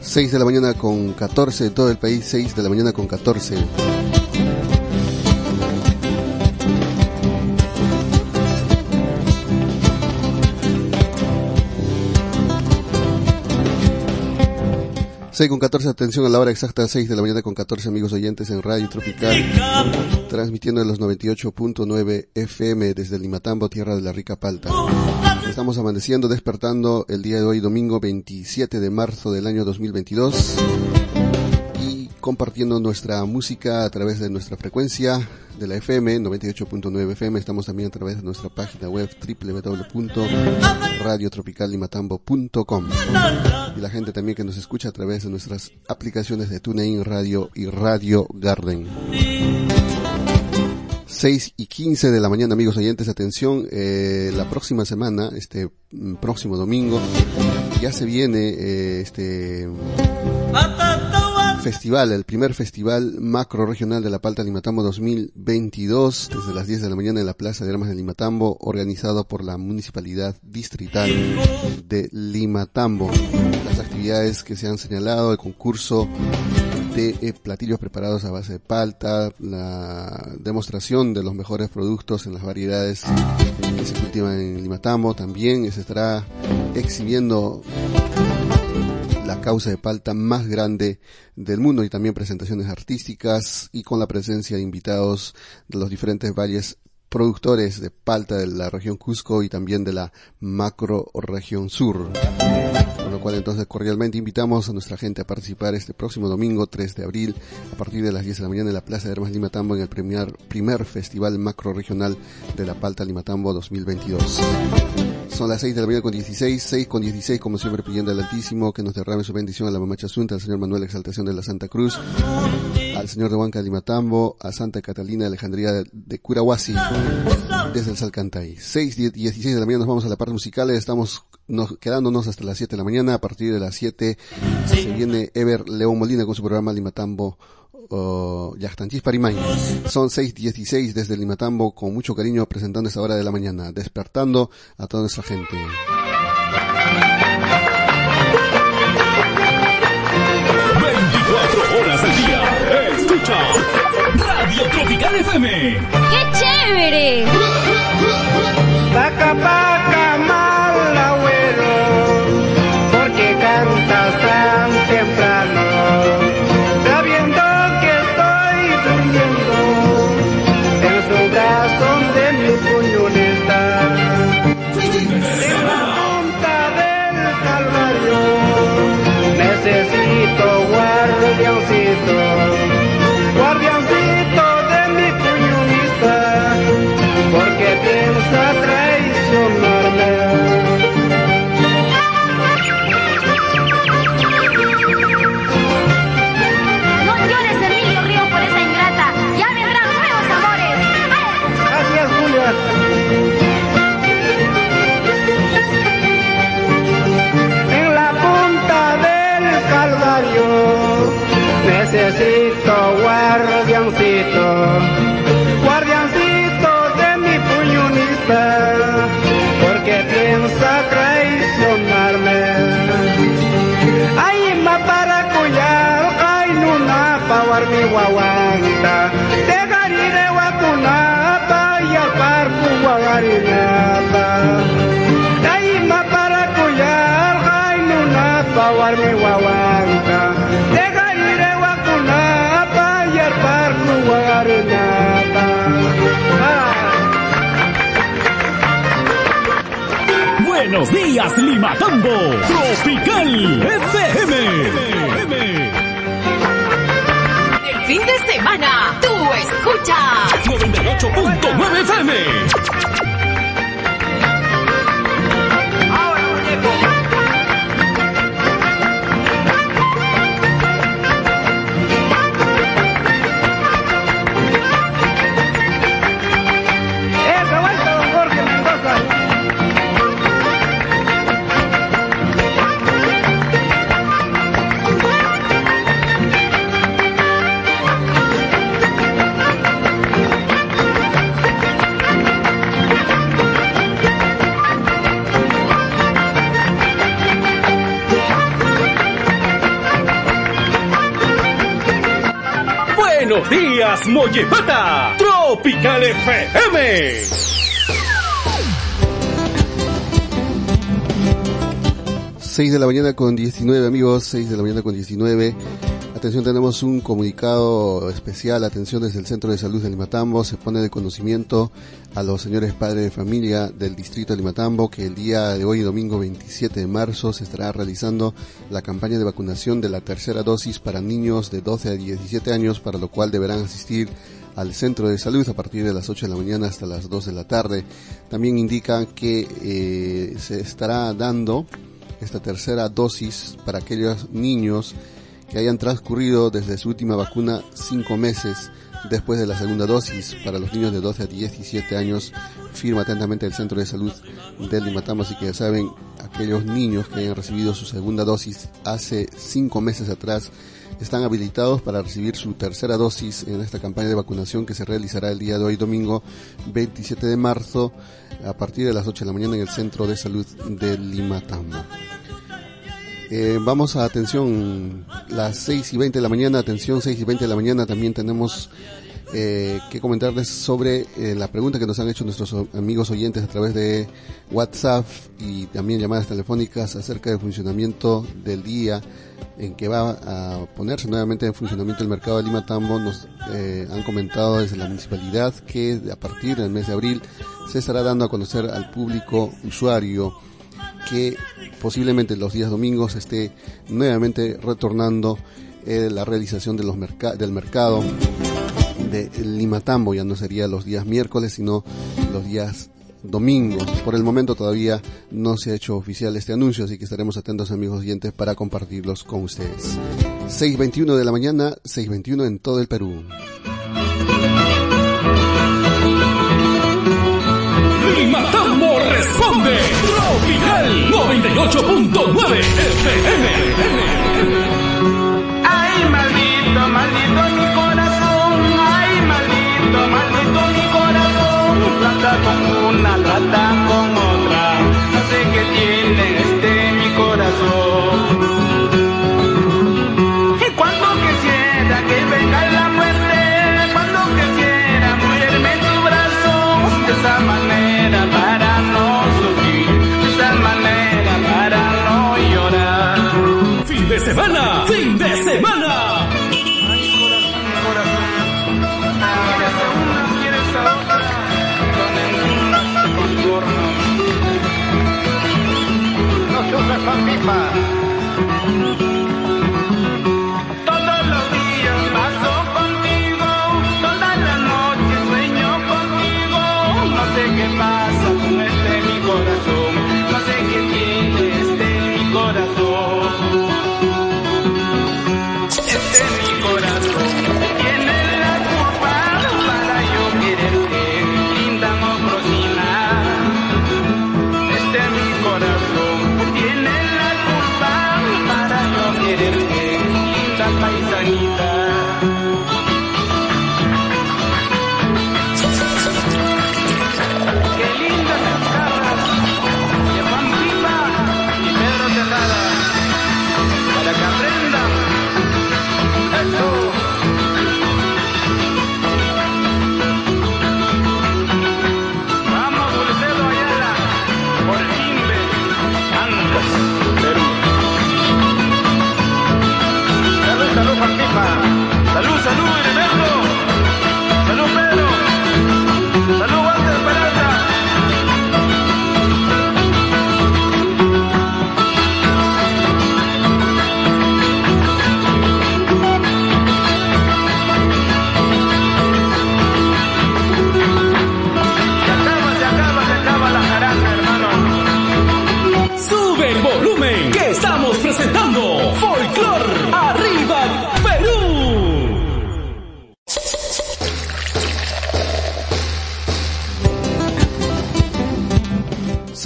6 de la mañana con 14 todo el país, 6 de la mañana con 14. 6 con 14, atención a la hora exacta, 6 de la mañana con 14 amigos oyentes en Radio Tropical, transmitiendo en los 98.9 FM desde Limatambo, tierra de la rica palta. Estamos amaneciendo, despertando el día de hoy, domingo 27 de marzo del año 2022 y compartiendo nuestra música a través de nuestra frecuencia de la FM 98.9 FM. Estamos también a través de nuestra página web www.radiotropicallimatambo.com y la gente también que nos escucha a través de nuestras aplicaciones de TuneIn Radio y Radio Garden. 6 y 15 de la mañana, amigos oyentes, atención, eh, la próxima semana, este mm, próximo domingo, ya se viene eh, este festival, el primer festival macro regional de la Palta Limatambo 2022, desde las 10 de la mañana en la Plaza de Armas de Limatambo, organizado por la Municipalidad Distrital de Limatambo. Las actividades que se han señalado, el concurso de eh, platillos preparados a base de palta, la demostración de los mejores productos en las variedades que se cultivan en Limatambo. También se estará exhibiendo la causa de palta más grande del mundo y también presentaciones artísticas y con la presencia de invitados de los diferentes valles productores de palta de la región Cusco y también de la macro región sur. Entonces cordialmente invitamos a nuestra gente a participar este próximo domingo 3 de abril a partir de las 10 de la mañana en la Plaza de Armas Limatambo en el primer, primer Festival Macro Regional de la Palta Limatambo 2022. Son las 6 de la mañana con 16, 6 con 16 como siempre pidiendo al Altísimo que nos derrame su bendición a la Mamacha Asunta, al señor Manuel Exaltación de la Santa Cruz, al señor de Huanca de Limatambo, a Santa Catalina de Alejandría de, Curahuasi, desde el Salcantay. 6 y 16 de la mañana nos vamos a la parte musical, estamos nos, quedándonos hasta las 7 de la mañana, a partir de las 7 se viene Ever León Molina con su programa Limatambo uh, Yachtanchis Parimay. Son 6.16 desde Limatambo con mucho cariño presentando esta hora de la mañana, despertando a toda nuestra gente. 24 horas al día. Escucha Radio Tropical FM. ¡Qué chévere! Paca, paca, stars. Wawanta. Degarire wakunapa, y al parku wagarinapa. Ay, ma para cuyar, ay, nuna pa warmi wawanta. Degarire wakunapa, y al parku wagarinapa. Ah. Buenos días, Limatambo. Tropical FM. Fin de semana, tú escuchas 98.9 FM. Mollepata. Tropical FM. 6 de la mañana con 19 amigos, 6 de la mañana con 19. Atención, tenemos un comunicado especial, atención desde el Centro de Salud de Limatambo, se pone de conocimiento a los señores padres de familia del distrito de Limatambo que el día de hoy, domingo 27 de marzo, se estará realizando la campaña de vacunación de la tercera dosis para niños de 12 a 17 años, para lo cual deberán asistir al centro de salud a partir de las 8 de la mañana hasta las 2 de la tarde. También indica que eh, se estará dando esta tercera dosis para aquellos niños que hayan transcurrido desde su última vacuna cinco meses después de la segunda dosis para los niños de 12 a 17 años. Firma atentamente el Centro de Salud del Limatambo, así que ya saben, aquellos niños que hayan recibido su segunda dosis hace cinco meses atrás están habilitados para recibir su tercera dosis en esta campaña de vacunación que se realizará el día de hoy, domingo 27 de marzo, a partir de las 8 de la mañana en el Centro de Salud de Limatambo. Eh, vamos a atención, las 6 y 20 de la mañana, atención 6 y 20 de la mañana, también tenemos eh, que comentarles sobre eh, la pregunta que nos han hecho nuestros amigos oyentes a través de WhatsApp y también llamadas telefónicas acerca del funcionamiento del día en que va a ponerse nuevamente en funcionamiento el mercado de Lima Tambo. Nos eh, han comentado desde la municipalidad que a partir del mes de abril se estará dando a conocer al público usuario que posiblemente los días domingos esté nuevamente retornando eh, la realización de los del mercado de Limatambo. Ya no sería los días miércoles, sino los días domingos. Por el momento todavía no se ha hecho oficial este anuncio, así que estaremos atentos amigos oyentes para compartirlos con ustedes. 6.21 de la mañana, 6.21 en todo el Perú. Tropical 98.9 FM. Ay, maldito, maldito mi corazón. Ay, maldito, maldito mi corazón. Trata con una, trata fin de semana.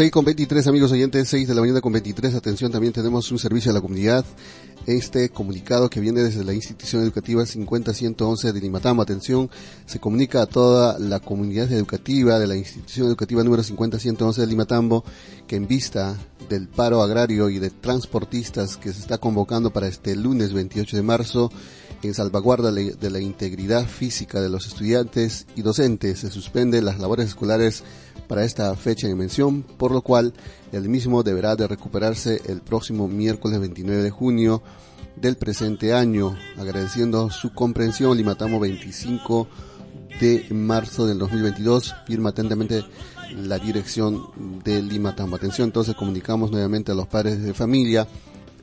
6 con 23 amigos oyentes, 6 de la mañana con 23, atención, también tenemos un servicio a la comunidad, este comunicado que viene desde la institución educativa 50111 de Limatambo, atención, se comunica a toda la comunidad educativa de la institución educativa número 50111 de Limatambo, que en vista del paro agrario y de transportistas que se está convocando para este lunes 28 de marzo, en salvaguarda de la integridad física de los estudiantes y docentes. Se suspenden las labores escolares para esta fecha de mención, por lo cual el mismo deberá de recuperarse el próximo miércoles 29 de junio del presente año. Agradeciendo su comprensión, Limatamo 25 de marzo del 2022, firma atentamente la dirección de Limatamo. Atención, entonces comunicamos nuevamente a los padres de familia,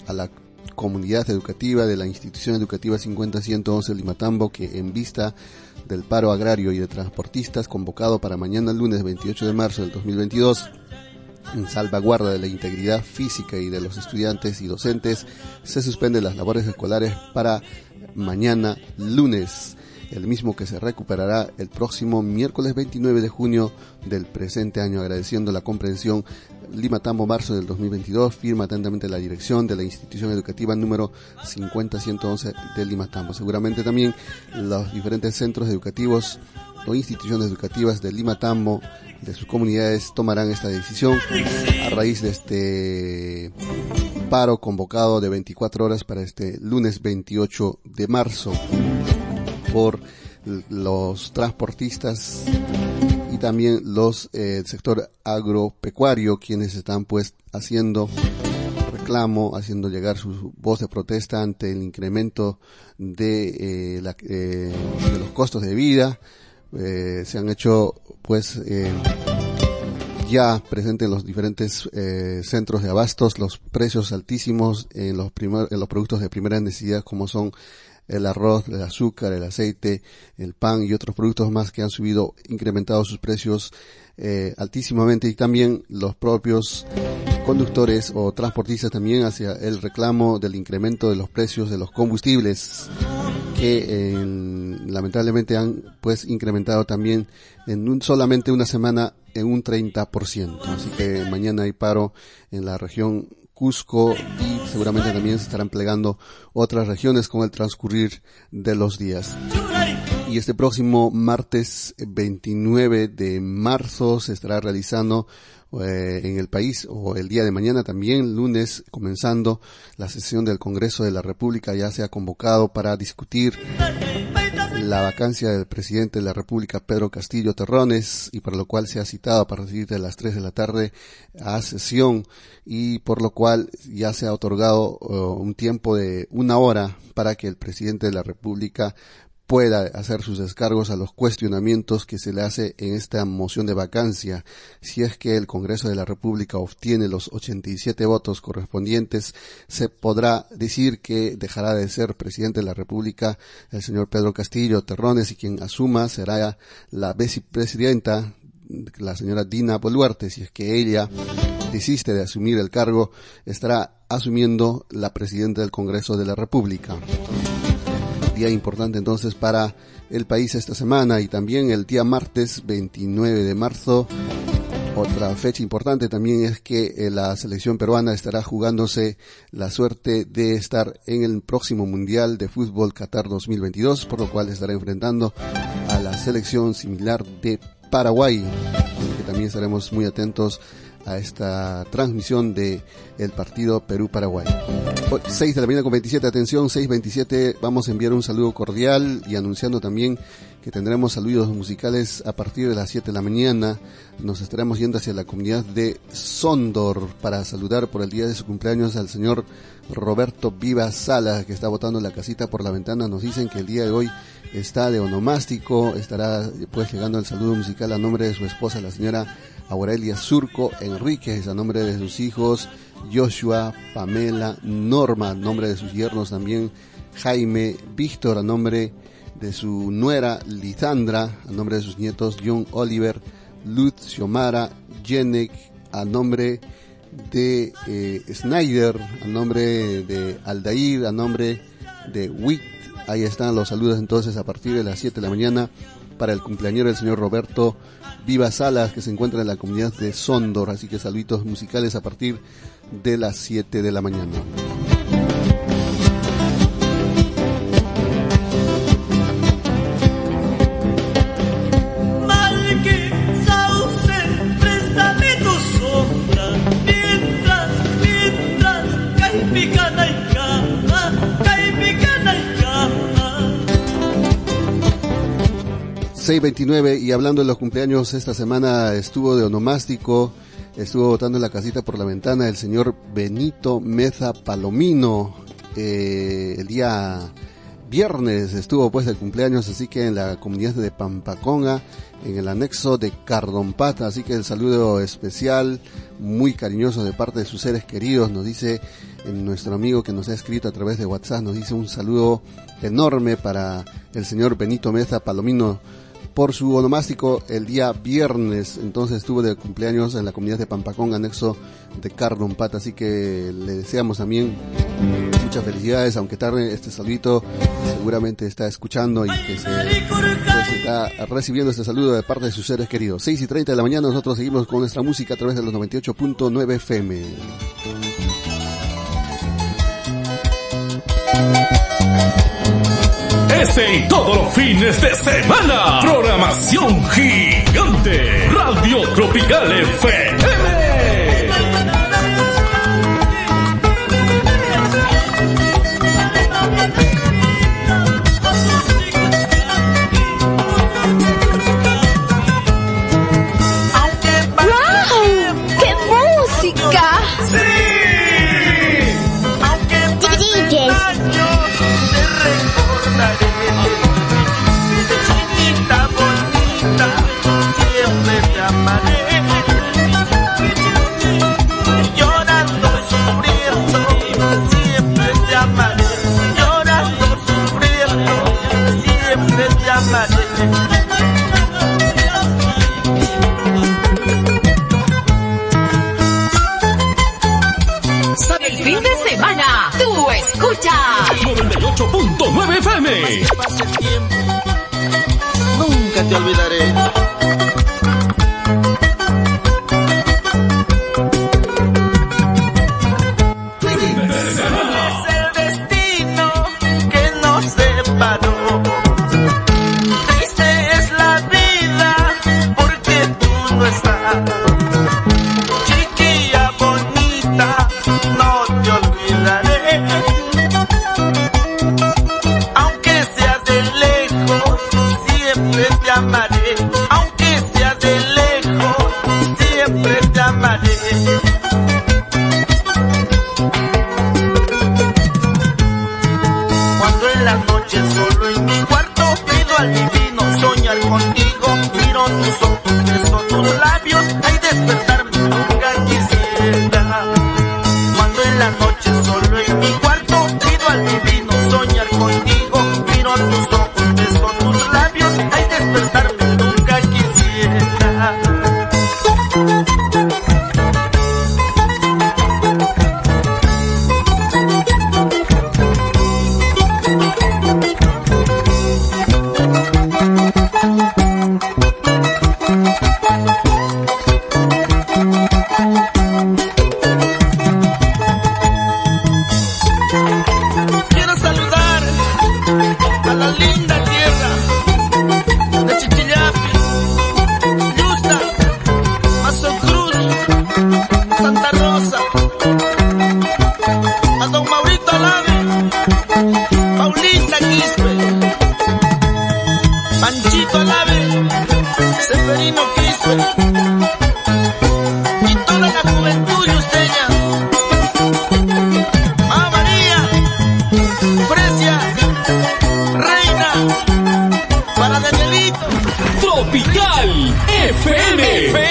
a la comunidad educativa de la institución educativa 50111 Limatambo que en vista del paro agrario y de transportistas convocado para mañana lunes 28 de marzo del 2022 en salvaguarda de la integridad física y de los estudiantes y docentes, se suspenden las labores escolares para mañana lunes, el mismo que se recuperará el próximo miércoles 29 de junio del presente año, agradeciendo la comprensión Lima Tambo, marzo del 2022, firma atentamente la dirección de la institución educativa número 50111 de Lima Tambo. Seguramente también los diferentes centros educativos o instituciones educativas de Lima Tambo, de sus comunidades, tomarán esta decisión a raíz de este paro convocado de 24 horas para este lunes 28 de marzo por los transportistas y también los eh, sector agropecuario quienes están pues haciendo reclamo, haciendo llegar su voz de protesta ante el incremento de, eh, la, eh, de los costos de vida. se han hecho pues ya presentes en los diferentes centros de abastos los precios altísimos en los, primer, en los productos de primera necesidad como son el arroz, el azúcar, el aceite, el pan y otros productos más que han subido, incrementado sus precios eh, altísimamente y también los propios conductores o transportistas también hacia el reclamo del incremento de los precios de los combustibles que lamentablemente han pues incrementado también en un, solamente una semana en un 30%. Así que mañana hay paro en la región Cusco y seguramente también se estarán plegando otras regiones con el transcurrir de los días. Y este próximo martes 29 de marzo se estará realizando eh, en el país o el día de mañana también, lunes, comenzando la sesión del Congreso de la República, ya se ha convocado para discutir la vacancia del presidente de la República, Pedro Castillo Terrones, y por lo cual se ha citado a partir de las 3 de la tarde a sesión y por lo cual ya se ha otorgado uh, un tiempo de una hora para que el presidente de la República pueda hacer sus descargos a los cuestionamientos que se le hace en esta moción de vacancia. Si es que el Congreso de la República obtiene los 87 votos correspondientes, se podrá decir que dejará de ser presidente de la República el señor Pedro Castillo Terrones y quien asuma será la vicepresidenta la señora Dina Boluarte, si es que ella desiste de asumir el cargo, estará asumiendo la presidenta del Congreso de la República día importante entonces para el país esta semana y también el día martes 29 de marzo. Otra fecha importante también es que eh, la selección peruana estará jugándose la suerte de estar en el próximo Mundial de Fútbol Qatar 2022, por lo cual estará enfrentando a la selección similar de Paraguay, que también estaremos muy atentos a esta transmisión de el partido Perú-Paraguay. 6 de la mañana con 27, atención, 6.27, vamos a enviar un saludo cordial y anunciando también que tendremos saludos musicales a partir de las 7 de la mañana. Nos estaremos yendo hacia la comunidad de Sondor para saludar por el día de su cumpleaños al señor Roberto Viva Sala, que está botando la casita por la ventana. Nos dicen que el día de hoy está de onomástico, estará pues llegando el saludo musical a nombre de su esposa, la señora Aurelia Surco Enríquez, a nombre de sus hijos Joshua, Pamela, Norma, a nombre de sus yernos también Jaime, Víctor, a nombre de su nuera Lisandra, a nombre de sus nietos John Oliver, Luz Xiomara, Jenek, a nombre de eh, Snyder, a nombre de Aldair, a nombre de Witt. Ahí están los saludos entonces a partir de las 7 de la mañana para el cumpleañero del señor Roberto Viva Salas, que se encuentra en la comunidad de Sondor. Así que saluditos musicales a partir de las 7 de la mañana. 629 y hablando de los cumpleaños, esta semana estuvo de onomástico, estuvo votando en la casita por la ventana el señor Benito Meza Palomino. Eh, el día viernes estuvo pues el cumpleaños, así que en la comunidad de Pampaconga, en el anexo de Cardompata, así que el saludo especial, muy cariñoso de parte de sus seres queridos, nos dice nuestro amigo que nos ha escrito a través de WhatsApp, nos dice un saludo enorme para el señor Benito Meza Palomino por su onomástico el día viernes, entonces estuvo de cumpleaños en la comunidad de Pampacón, anexo de Cardon Pata, así que le deseamos también muchas felicidades, aunque tarde este saludito seguramente está escuchando y que se pues, está recibiendo este saludo de parte de sus seres queridos. 6 y 30 de la mañana nosotros seguimos con nuestra música a través de los 98.9 FM. Este y todos los fines de semana. Programación gigante. Radio Tropical FM.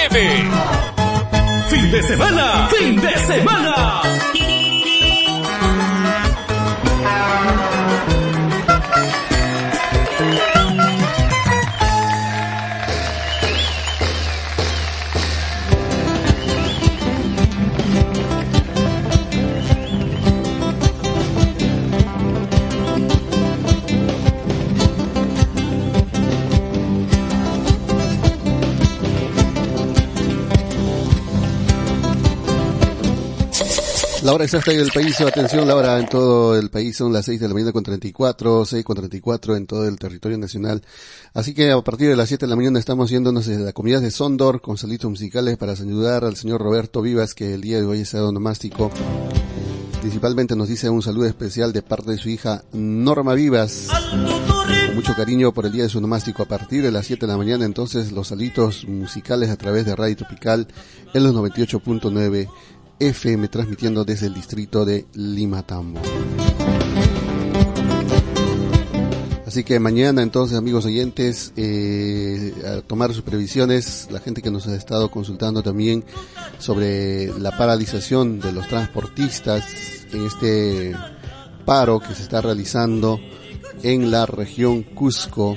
Fin de semana, fin de semana. Exacta en el país, atención, la hora en todo el país son las 6 de la mañana con 34, 6 con 34 en todo el territorio nacional. Así que a partir de las 7 de la mañana estamos yéndonos desde la comunidad de Sondor con salitos musicales para ayudar al señor Roberto Vivas que el día de hoy es donomástico. Principalmente nos dice un saludo especial de parte de su hija Norma Vivas. mucho cariño por el día de su nomástico a partir de las 7 de la mañana. Entonces, los salitos musicales a través de Radio Tropical en los 98.9 FM, transmitiendo desde el distrito de Limatambo. Así que mañana entonces amigos oyentes, eh, a tomar sus previsiones, la gente que nos ha estado consultando también sobre la paralización de los transportistas en este paro que se está realizando en la región Cusco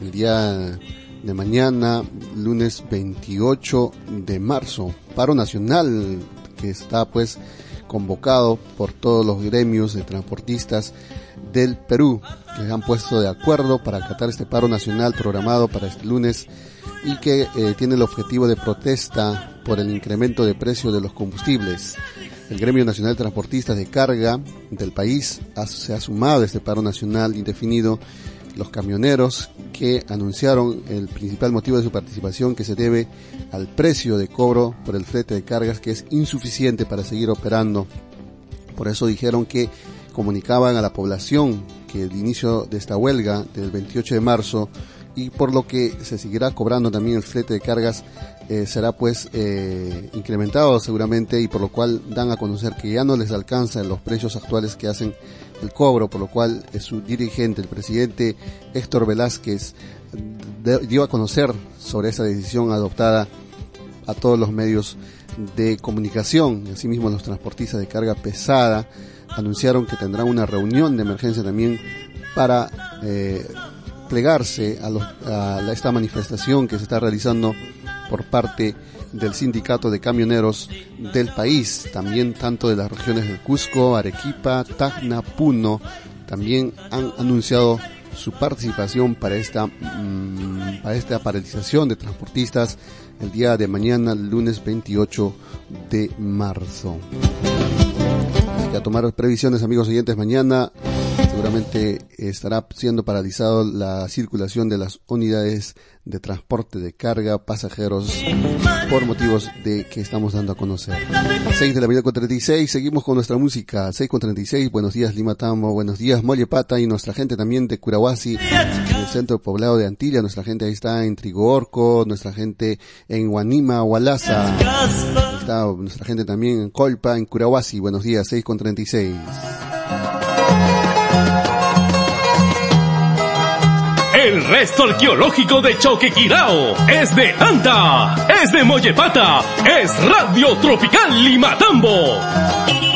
el día de mañana, lunes 28 de marzo. Paro nacional que está pues convocado por todos los gremios de transportistas del Perú que se han puesto de acuerdo para acatar este paro nacional programado para este lunes y que eh, tiene el objetivo de protesta por el incremento de precio de los combustibles. El Gremio Nacional de Transportistas de Carga del país se ha sumado a este paro nacional indefinido. Los camioneros que anunciaron el principal motivo de su participación que se debe al precio de cobro por el flete de cargas que es insuficiente para seguir operando. Por eso dijeron que comunicaban a la población que el inicio de esta huelga del 28 de marzo y por lo que se seguirá cobrando también el flete de cargas eh, será pues eh, incrementado seguramente y por lo cual dan a conocer que ya no les alcanza los precios actuales que hacen el cobro, por lo cual su dirigente, el presidente Héctor Velázquez, dio a conocer sobre esa decisión adoptada a todos los medios de comunicación, asimismo los transportistas de carga pesada anunciaron que tendrán una reunión de emergencia también para eh, plegarse a, a, esta manifestación que se está realizando por parte del sindicato de camioneros del país, también tanto de las regiones del Cusco, Arequipa, Tacna, Puno, también han anunciado su participación para esta mmm, para esta paralización de transportistas el día de mañana, lunes 28 de marzo. Así que tomar previsiones, amigos oyentes, mañana seguramente estará siendo paralizado la circulación de las unidades de transporte de carga, pasajeros, por motivos de que estamos dando a conocer. 6 de la mañana con 36, seguimos con nuestra música. 6 con 36, buenos días Lima Tambo, buenos días Mollepata y nuestra gente también de Curahuasi, el centro poblado de Antilla, nuestra gente ahí está en Trigorco, nuestra gente en Guanima, Hualaza, está nuestra gente también en Colpa, en Curahuasi, buenos días, 6 con 36. El resto arqueológico de Choquequirao es de Anta, es de Mollepata, es Radio Tropical Limatambo.